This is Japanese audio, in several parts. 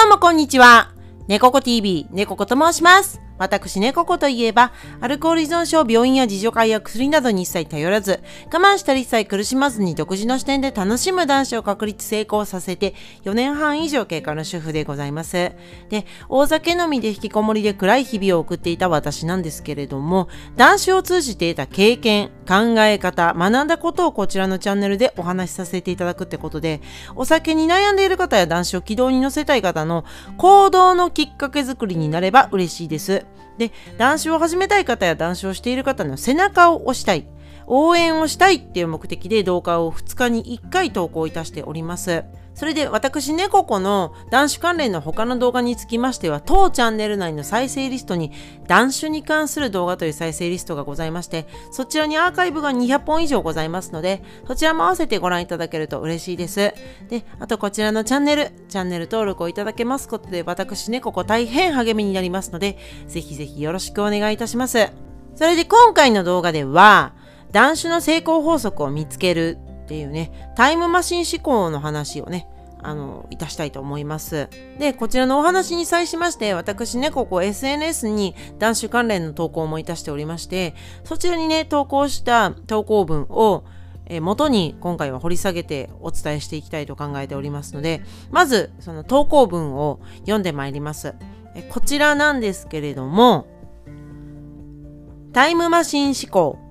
どうもこんにちは。猫子 TV、猫子と申します。私、猫子といえば、アルコール依存症、病院や自助会や薬などに一切頼らず、我慢したり一切苦しまずに独自の視点で楽しむ男子を確立成功させて、4年半以上経過の主婦でございます。で、大酒飲みで引きこもりで暗い日々を送っていた私なんですけれども、男子を通じて得た経験、考え方、学んだことをこちらのチャンネルでお話しさせていただくってことで、お酒に悩んでいる方や男子を軌道に乗せたい方の行動のきっかけ作りになれば嬉しいです。で、男子を始めたい方や談笑をしている方の背中を押したい、応援をしたいっていう目的で動画を2日に1回投稿いたしております。それで私、猫子の男子関連の他の動画につきましては、当チャンネル内の再生リストに男子に関する動画という再生リストがございまして、そちらにアーカイブが200本以上ございますので、そちらも合わせてご覧いただけると嬉しいです。で、あとこちらのチャンネル、チャンネル登録をいただけますことで、私、猫子大変励みになりますので、ぜひぜひよろしくお願いいたします。それで今回の動画では、男子の成功法則を見つけるっていうね、タイムマシン思考の話をね、あの、いたしたいと思います。で、こちらのお話に際しまして、私ね、ここ SNS に男子関連の投稿もいたしておりまして、そちらにね、投稿した投稿文を、え元に今回は掘り下げてお伝えしていきたいと考えておりますので、まず、その投稿文を読んでまいります。えこちらなんですけれども、タイムマシン思考。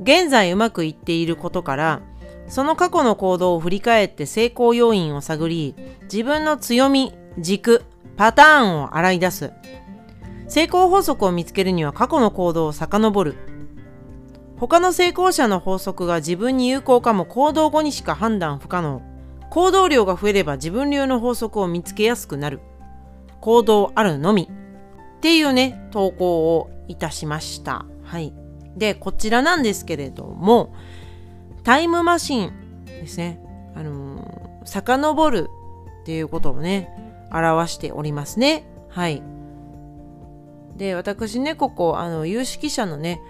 現在うまくいっていることから、その過去の行動を振り返って成功要因を探り、自分の強み、軸、パターンを洗い出す。成功法則を見つけるには過去の行動を遡る。他の成功者の法則が自分に有効かも行動後にしか判断不可能。行動量が増えれば自分流の法則を見つけやすくなる。行動あるのみ。っていうね、投稿をいたしました。はい。で、こちらなんですけれども、タイムマシンですね。あのー、遡るっていうことをね、表しておりますね。はい。で、私ね、ここ、あの、有識者のね、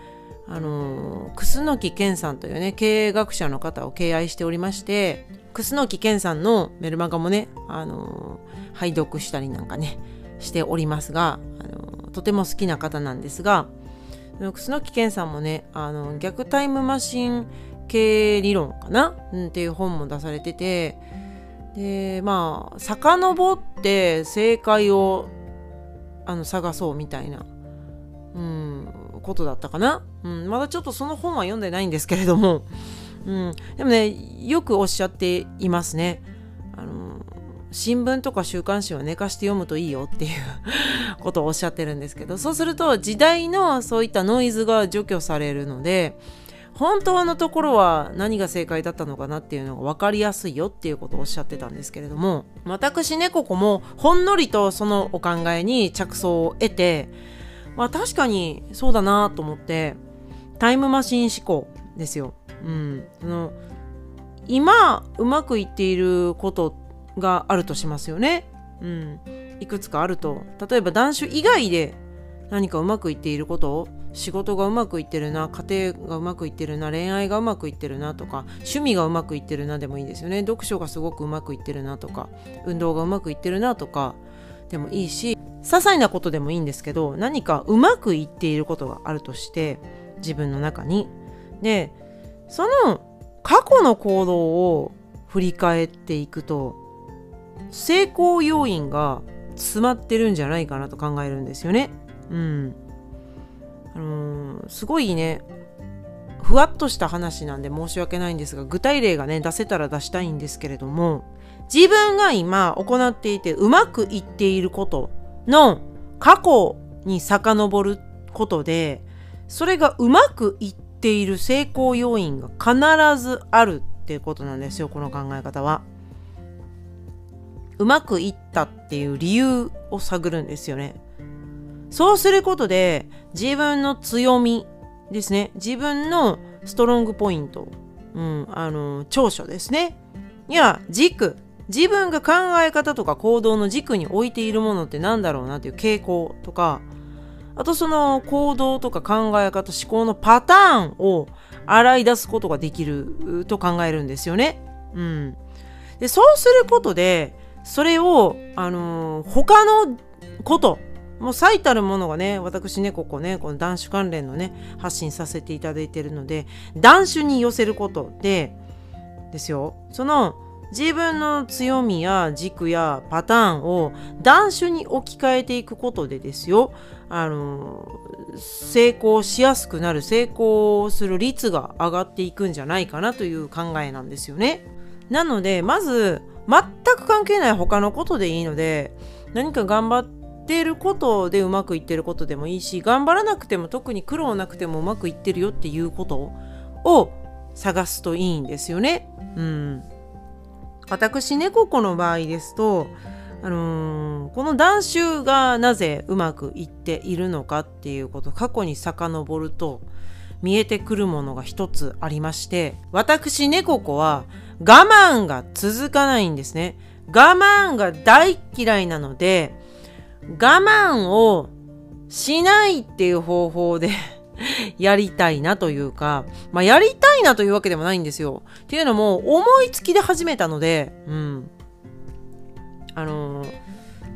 あのー、楠木健さんというね、経営学者の方を敬愛しておりまして、楠木健さんのメルマガもね、あのー、拝読したりなんかね、しておりますが、あのー、とても好きな方なんですが、楠木健さんもね、あの、逆タイムマシン系理論かな、うん、っていう本も出されててでまあ遡って正解をあの探そうみたいな、うん、ことだったかな、うん、まだちょっとその本は読んでないんですけれども、うん、でもねよくおっしゃっていますね。あの新聞とか週刊誌を寝かして読むといいよっていうことをおっしゃってるんですけど そうすると時代のそういったノイズが除去されるので本当のところは何が正解だったのかなっていうのが分かりやすいよっていうことをおっしゃってたんですけれども私ねここもほんのりとそのお考えに着想を得てまあ確かにそうだなと思ってタイムマシン思考ですよ。うん、その今うまくいっていることがあるとしますよね。うん、いくつかあると。例えば男子以外で何かうまくいっていること仕事がうまくいってるな家庭がうまくいってるな恋愛がうまくいってるなとか趣味がうまくいってるなでもいいですよね。読書がすごくうまくいってるなとか運動がうまくいってるなとかでもいいし些細なことでもいいんですけど何かうまくいっていることがあるとして自分の中に。でその過去の行動を振り返っていくと成功要因が詰まってるんじゃないかなと考えるんですよね。うん。あのー、すごいねふわっとした話なんで申し訳ないんですが具体例がね出せたら出したいんですけれども自分が今行っていてうまくいっていることの過去に遡ることでそれがうまくいっている成功要因が必ずあるっていうことなんですよこの考え方は。うまくいったっていう理由を探るんですよね。そうすることで自分の強みですね。自分のストロングポイント、うん、あの長所ですね。いや軸。自分が考え方とか行動の軸に置いているものって何だろうなっていう傾向とか。あとその行動とか考え方思考のパターンを洗い出すことができると考えるんですよね。うん、でそうすることでそれを、あのー、他のこともう最たるものがね私ねここねこの断酒関連のね発信させていただいてるので断酒に寄せることでですよその自分の強みや軸やパターンを断酒に置き換えていくことでですよあの成功しやすくなる成功する率が上がっていくんじゃないかなという考えなんですよね。なのでまず全く関係ない他のことでいいので何か頑張っていることでうまくいってることでもいいし頑張らなくても特に苦労なくてもうまくいってるよっていうことを探すといいんですよね。うん、私猫子の場合ですと、あのー、この断酒がなぜうまくいっているのかっていうこと過去に遡ると見えてくるものが一つありまして私猫子は我慢が続かないんですね我慢が大嫌いなので我慢をしないっていう方法で やりたいなというか、まあ、やりたいなというわけでもないんですよ。っていうのも、思いつきで始めたので、うん。あのー、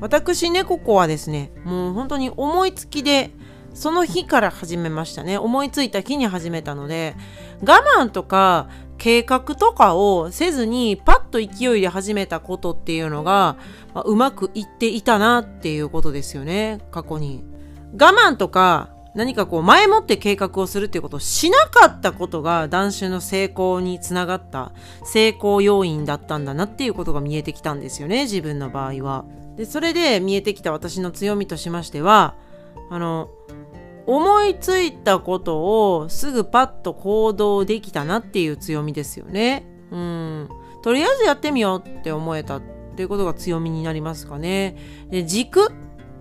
私、猫子はですね、もう本当に思いつきで、その日から始めましたね。思いついた日に始めたので、我慢とか計画とかをせずにパッと勢いで始めたことっていうのが、まあ、うまくいっていたなっていうことですよね、過去に。我慢とか何かこう前もって計画をするっていうことをしなかったことが断種の成功につながった成功要因だったんだなっていうことが見えてきたんですよね自分の場合は。でそれで見えてきた私の強みとしましてはあの思いついたことをすぐパッと行動できたなっていう強みですよね。うん。とりあえずやってみようって思えたっていうことが強みになりますかね。で軸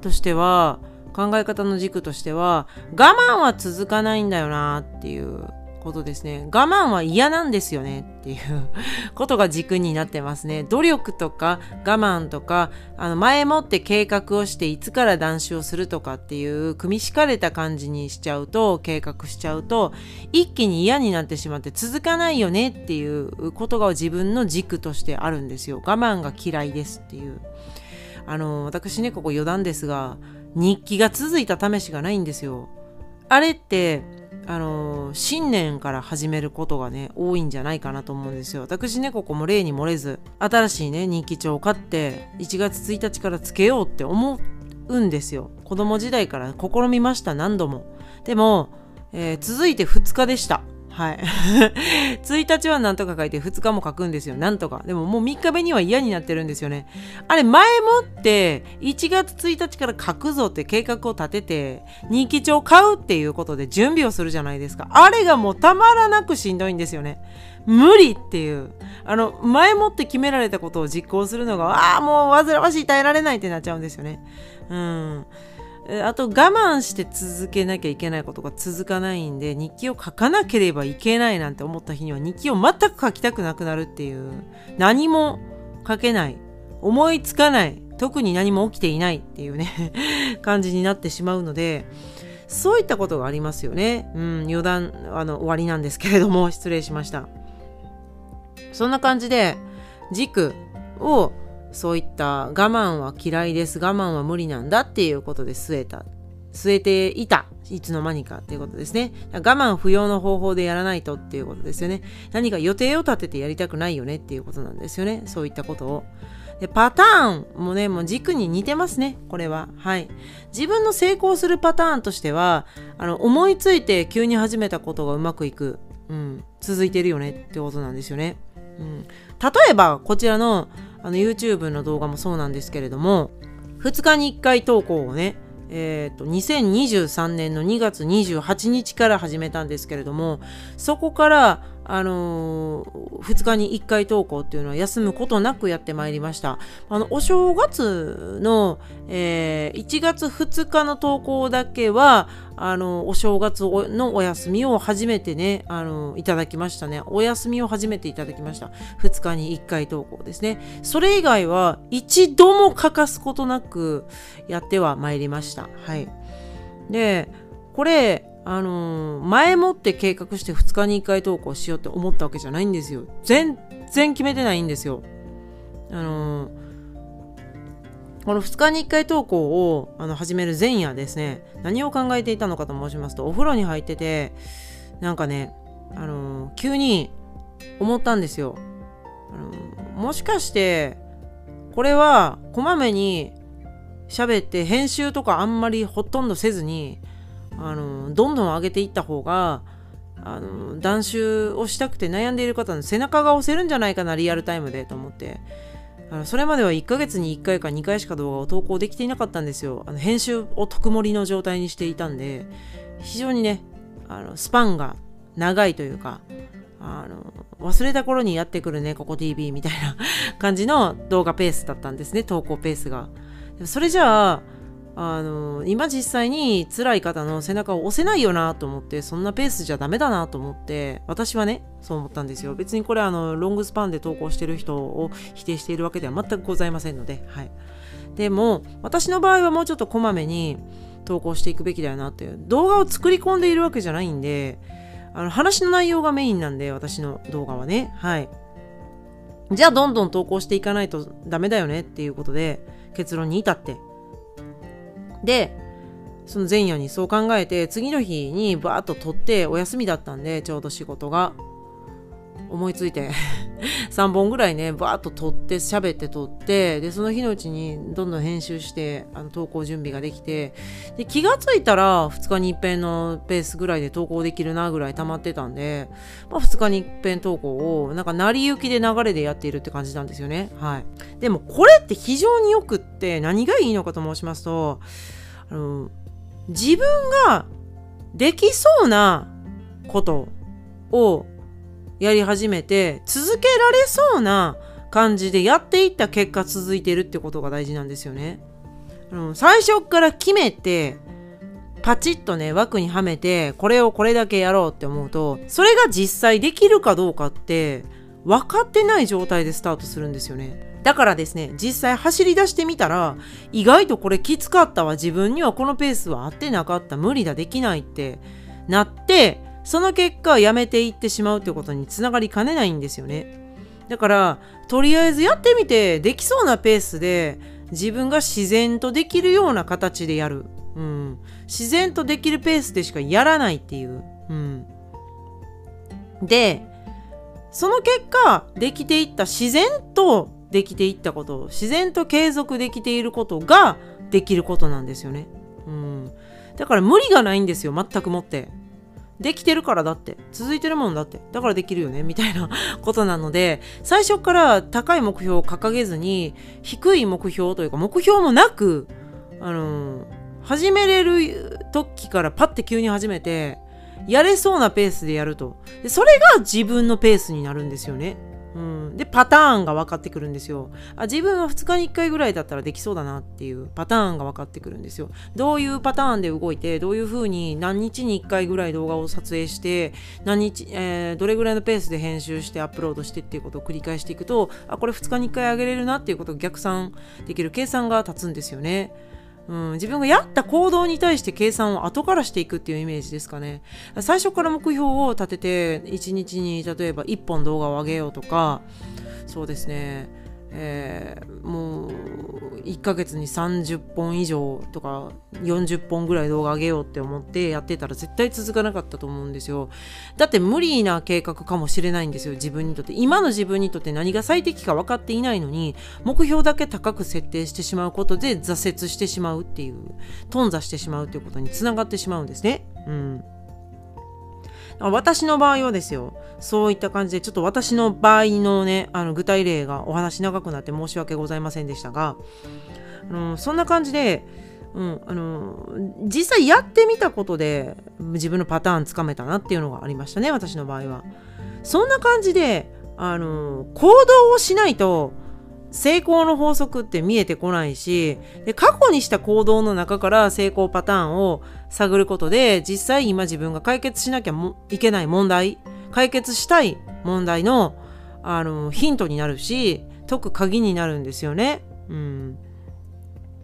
としては考え方の軸としては我慢は続かないんだよなっていうことですね。我慢は嫌なんですよね。っていうことが軸になってますね。努力とか我慢とかあの前もって計画をしていつから断酒をするとかっていう組み敷かれた感じにしちゃうと計画しちゃうと一気に嫌になってしまって続かないよねっていうことが自分の軸としてあるんですよ。我慢が嫌いですっていう。あの私ねここ余談ですが日記が続いた試しがないんですよ。あれって、あの、新年から始めることがね、多いんじゃないかなと思うんですよ。私ね、ここも例に漏れず、新しいね、人気帳を買って、1月1日からつけようって思うんですよ。子供時代から試みました、何度も。でも、えー、続いて2日でした。はい。1日はなんとか書いて2日も書くんですよ。なんとか。でももう3日目には嫌になってるんですよね。あれ前もって1月1日から書くぞって計画を立てて日記帳を買うっていうことで準備をするじゃないですか。あれがもうたまらなくしんどいんですよね。無理っていう。あの、前もって決められたことを実行するのが、ああ、もう煩わしい、耐えられないってなっちゃうんですよね。うん。あと我慢して続けなきゃいけないことが続かないんで日記を書かなければいけないなんて思った日には日記を全く書きたくなくなるっていう何も書けない思いつかない特に何も起きていないっていうね 感じになってしまうのでそういったことがありますよね。うん、余談あの終わりなんですけれども失礼しました。そんな感じで軸をそういった我慢は嫌いです、我慢は無理なんだっていうことで据えた。据えていた。いつの間にかっていうことですね。我慢不要の方法でやらないとっていうことですよね。何か予定を立ててやりたくないよねっていうことなんですよね。そういったことを。で、パターンもね、もう軸に似てますね。これは。はい。自分の成功するパターンとしては、あの、思いついて急に始めたことがうまくいく。うん。続いてるよねってことなんですよね。うん。例えば、こちらの、あの YouTube の動画もそうなんですけれども2日に1回投稿をねえーと、2023年の2月28日から始めたんですけれどもそこからあのー、2日に1回投稿っていうのは休むことなくやってまいりました。あの、お正月の、えー、1月2日の投稿だけは、あの、お正月のお休みを初めてね、あの、いただきましたね。お休みを初めていただきました。2日に1回投稿ですね。それ以外は一度も欠かすことなくやってはまいりました。はい。で、これ、あのー、前もって計画して2日に1回投稿しようって思ったわけじゃないんですよ。全然決めてないんですよ。あのー、この2日に1回投稿をあの始める前夜ですね、何を考えていたのかと申しますと、お風呂に入ってて、なんかね、あのー、急に思ったんですよ。あの、もしかして、これはこまめに喋って編集とかあんまりほとんどせずに、あの、どんどん上げていった方が、あの断酒をしたくて悩んでいる方の背中が押せるんじゃないかなリアルタイムでと思って。あのそれまでは1ヶ月に1回か2回しか動画を投稿できていなかったんですよ。あの編集を特盛りの状態にしていたんで非常にねあのスパンが長いというかあの忘れた頃にやってくるねここ TV みたいな感じの動画ペースだったんですね投稿ペースが。それじゃああの今実際に辛い方の背中を押せないよなと思ってそんなペースじゃダメだなと思って私はねそう思ったんですよ。別にこれあのロングスパンで投稿してる人を否定しているわけでは全くございませんのではい。でも私の場合はもうちょっとこまめに投稿していくべきだよなっていう動画を作り込んでいるわけじゃないんであの話の内容がメインなんで私の動画はね。はい。じゃあどんどん投稿していかないとダメだよねっていうことで結論に至ってで、その前夜にそう考えて、次の日にバーッと取ってお休みだったんで、ちょうど仕事が。思いついて 3本ぐらいねバーッと撮って喋って撮ってでその日のうちにどんどん編集してあの投稿準備ができてで気がついたら2日に一遍のペースぐらいで投稿できるなぐらい溜まってたんで、まあ、2日に一遍投稿をなんか成り行きで流れでやっているって感じなんですよね。はい。でもこれって非常によくって何がいいのかと申しますとあの自分ができそうなことをやり始めて続けられそうな感じでやっていった結果続いてるってことが大事なんですよね。うん、最初から決めてパチッとね枠にはめてこれをこれだけやろうって思うとそれが実際できるかどうかって分かってない状態でスタートするんですよね。だからですね実際走り出してみたら意外とこれきつかったわ自分にはこのペースは合ってなかった無理だできないってなってその結果やめていってしまうってことにつながりかねないんですよね。だからとりあえずやってみてできそうなペースで自分が自然とできるような形でやる、うん、自然とできるペースでしかやらないっていう、うん、でその結果できていった自然とできていったこと自然と継続できていることができることなんですよね、うん、だから無理がないんですよ全くもって。できてるからだって。続いてるもんだって。だからできるよね。みたいな ことなので最初から高い目標を掲げずに低い目標というか目標もなくあの、始めれる時からパッて急に始めてやれそうなペースでやると。でそれが自分のペースになるんですよね。うん、でパターンが分かってくるんですよ。あ自分は2日に1回ぐらいだったらできそうだなっていうパターンが分かってくるんですよ。どういうパターンで動いてどういうふうに何日に1回ぐらい動画を撮影して何日、えー、どれぐらいのペースで編集してアップロードしてっていうことを繰り返していくとあこれ2日に1回上げれるなっていうことを逆算できる計算が立つんですよね。うん、自分がやった行動に対して計算を後からしていくっていうイメージですかね。最初から目標を立てて、1日に例えば1本動画を上げようとか、そうですね、えー、もう1ヶ月に30本以上とか40本ぐらい動画上げようって思ってやってたら絶対続かなかったと思うんですよ。だって無理な計画かもしれないんですよ自分にとって。今の自分にとって何が最適か分かっていないのに目標だけ高く設定してしまうことで挫折してしまうっていう頓挫してしまうっていうことにつながってしまうんですね。うん。私の場合はですよ、そういった感じで、ちょっと私の場合のね、あの具体例がお話長くなって申し訳ございませんでしたが、あのそんな感じで、うん、あの実際やってみたことで自分のパターンつかめたなっていうのがありましたね私の場合は。そんな感じであの行動をしないと成功の法則って見えてこないしで過去にした行動の中から成功パターンを探ることで実際今自分が解決しなきゃいけない問題解決したい問題のあのヒントになるし解く鍵になるんですよね。うん、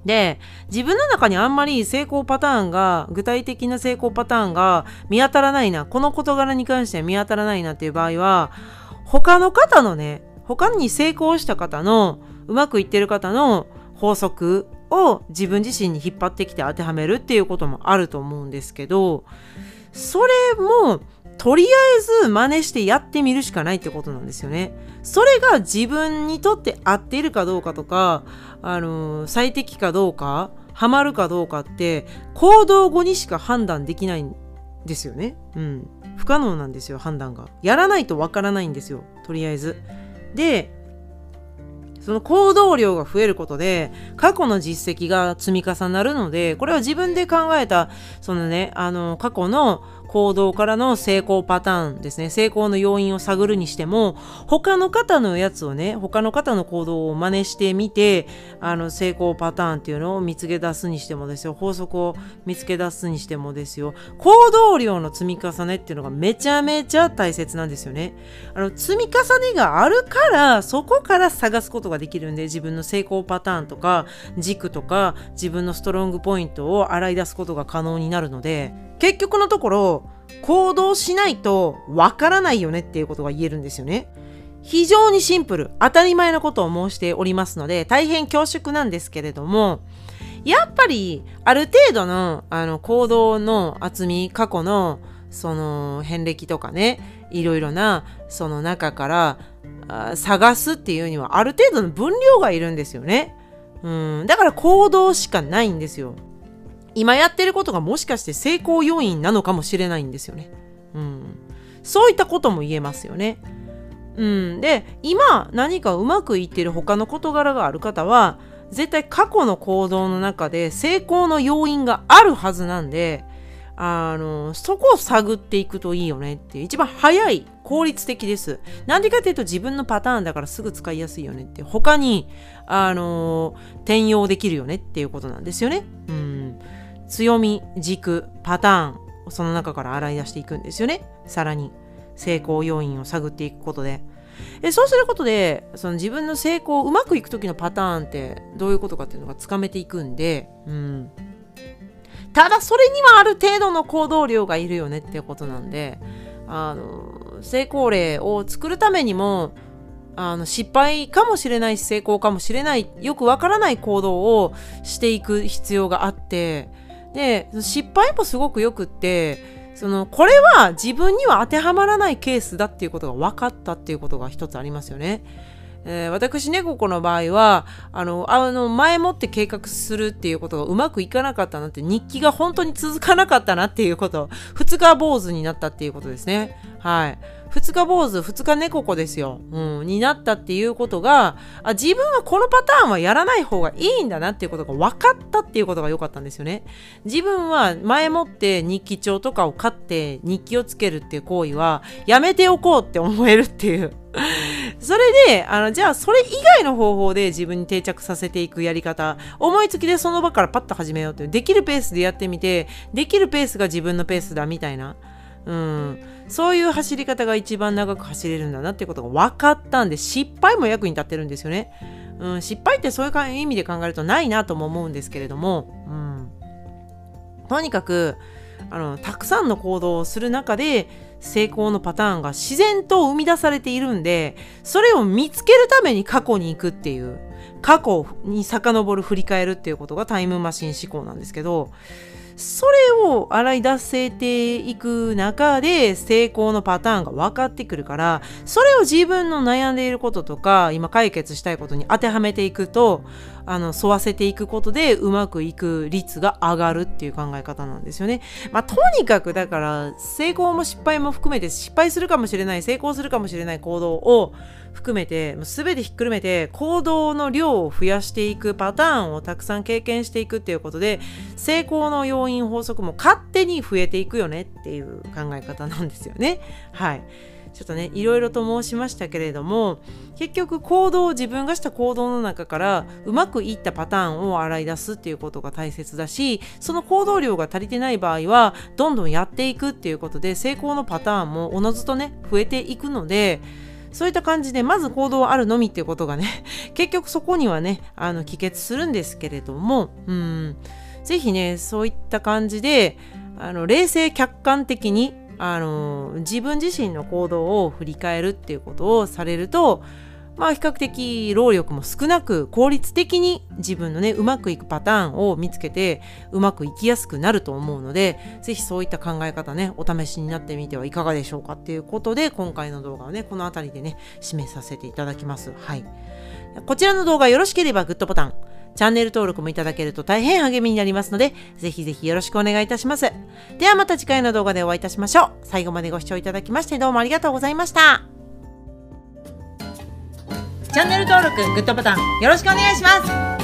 で自分の中にあんまり成功パターンが具体的な成功パターンが見当たらないなこの事柄に関しては見当たらないなっていう場合は他の方のね他に成功した方のうまくいってる方の法則を自分自身に引っ張ってきて当てはめるっていうこともあると思うんですけどそれもとりあえず真似してやってみるしかないってことなんですよね。それが自分にとって合っているかどうかとか、あのー、最適かどうか、ハマるかどうかって行動後にしか判断できないんですよね。うん。不可能なんですよ、判断が。やらないとわからないんですよ、とりあえず。で、その行動量が増えることで過去の実績が積み重なるのでこれは自分で考えたそのねあの過去の行動からの成功パターンですね。成功の要因を探るにしても他の方のやつをね他の方の行動を真似してみてあの成功パターンっていうのを見つけ出すにしてもですよ。法則を見つけ出すにしてもですよ。行動量の積み重ねっていうのがめちゃめちゃ大切なんですよね。あの積み重ねがあるからそこから探すことができるんで自分の成功パターンとか軸とか自分のストロングポイントを洗い出すことが可能になるので。結局のところ行動しないとわからないよねっていうことが言えるんですよね。非常にシンプル、当たり前のことを申しておりますので、大変恐縮なんですけれども、やっぱり、ある程度の、あの、行動の厚み、過去の、その、遍歴とかね、いろいろな、その中から、探すっていうには、ある程度の分量がいるんですよね。うん、だから行動しかないんですよ。今やってることがもしかして成功要因なのかもしれないんですよね。うん。そういったことも言えますよね。うん。で、今何かうまくいってる他の事柄がある方は、絶対過去の行動の中で成功の要因があるはずなんで、あの、そこを探っていくといいよねっていう、一番早い、効率的です。なんでかっていうと自分のパターンだからすぐ使いやすいよねって、他に、あの、転用できるよねっていうことなんですよね。うん。強み、軸、パターン、その中から洗い出していくんですよね。さらに、成功要因を探っていくことで。えそうすることで、その自分の成功、うまくいく時のパターンってどういうことかっていうのがつかめていくんで、うん。ただ、それにはある程度の行動量がいるよねっていうことなんで、あの、成功例を作るためにも、あの失敗かもしれないし成功かもしれないよくわからない行動をしていく必要があってで失敗もすごくよくってそのこれは自分には当てはまらないケースだっていうことが分かったっていうことが一つありますよね。えー、私ね、ここの場合は、あの、あの、前もって計画するっていうことがうまくいかなかったなって、日記が本当に続かなかったなっていうこと、二日坊主になったっていうことですね。はい。二日坊主、二日猫子ですよ。うん、になったっていうことが、あ、自分はこのパターンはやらない方がいいんだなっていうことが分かったっていうことが良かったんですよね。自分は前もって日記帳とかを買って日記をつけるっていう行為はやめておこうって思えるっていう。それで、あの、じゃあそれ以外の方法で自分に定着させていくやり方、思いつきでその場からパッと始めようっていう、できるペースでやってみて、できるペースが自分のペースだみたいな。うん、そういう走り方が一番長く走れるんだなっていうことが分かったんで失敗も役に立ってるんですよね。うん、失敗ってそういう意味で考えるとないなとも思うんですけれども、うん、とにかくあのたくさんの行動をする中で成功のパターンが自然と生み出されているんでそれを見つけるために過去に行くっていう過去に遡る振り返るっていうことがタイムマシン思考なんですけどそれを洗い出せていく中で成功のパターンが分かってくるからそれを自分の悩んでいることとか今解決したいことに当てはめていくとあの沿わせていくことでうまくいく率が上がるっていう考え方なんですよね。まあ、とにかくだから成功も失敗も含めて失敗するかもしれない成功するかもしれない行動を含めて全てひっくるめて行動の量を増やしていくパターンをたくさん経験していくっていうことで成功の要因法則も勝手に増えていくよねっていう考え方なんですよね。はい。ちょっとねいろいろと申しましたけれども結局行動自分がした行動の中からうまくいったパターンを洗い出すっていうことが大切だしその行動量が足りてない場合はどんどんやっていくっていうことで成功のパターンもおのずとね増えていくのでそういった感じで、まず行動あるのみっていうことがね、結局そこにはね、あの、帰結するんですけれども、うん、ぜひね、そういった感じで、あの、冷静客観的に、あの、自分自身の行動を振り返るっていうことをされると、まあ比較的労力も少なく効率的に自分のねうまくいくパターンを見つけてうまくいきやすくなると思うので是非そういった考え方ねお試しになってみてはいかがでしょうかっていうことで今回の動画をねこの辺りでね締めさせていただきます。はい。こちらの動画よろしければグッドボタン。チャンネル登録もいただけると大変励みになりますので、ぜひぜひよろしくお願いいたします。ではまた次回の動画でお会いいたしましょう。最後までご視聴いただきましてどうもありがとうございました。チャンネル登録、グッドボタンよろしくお願いします。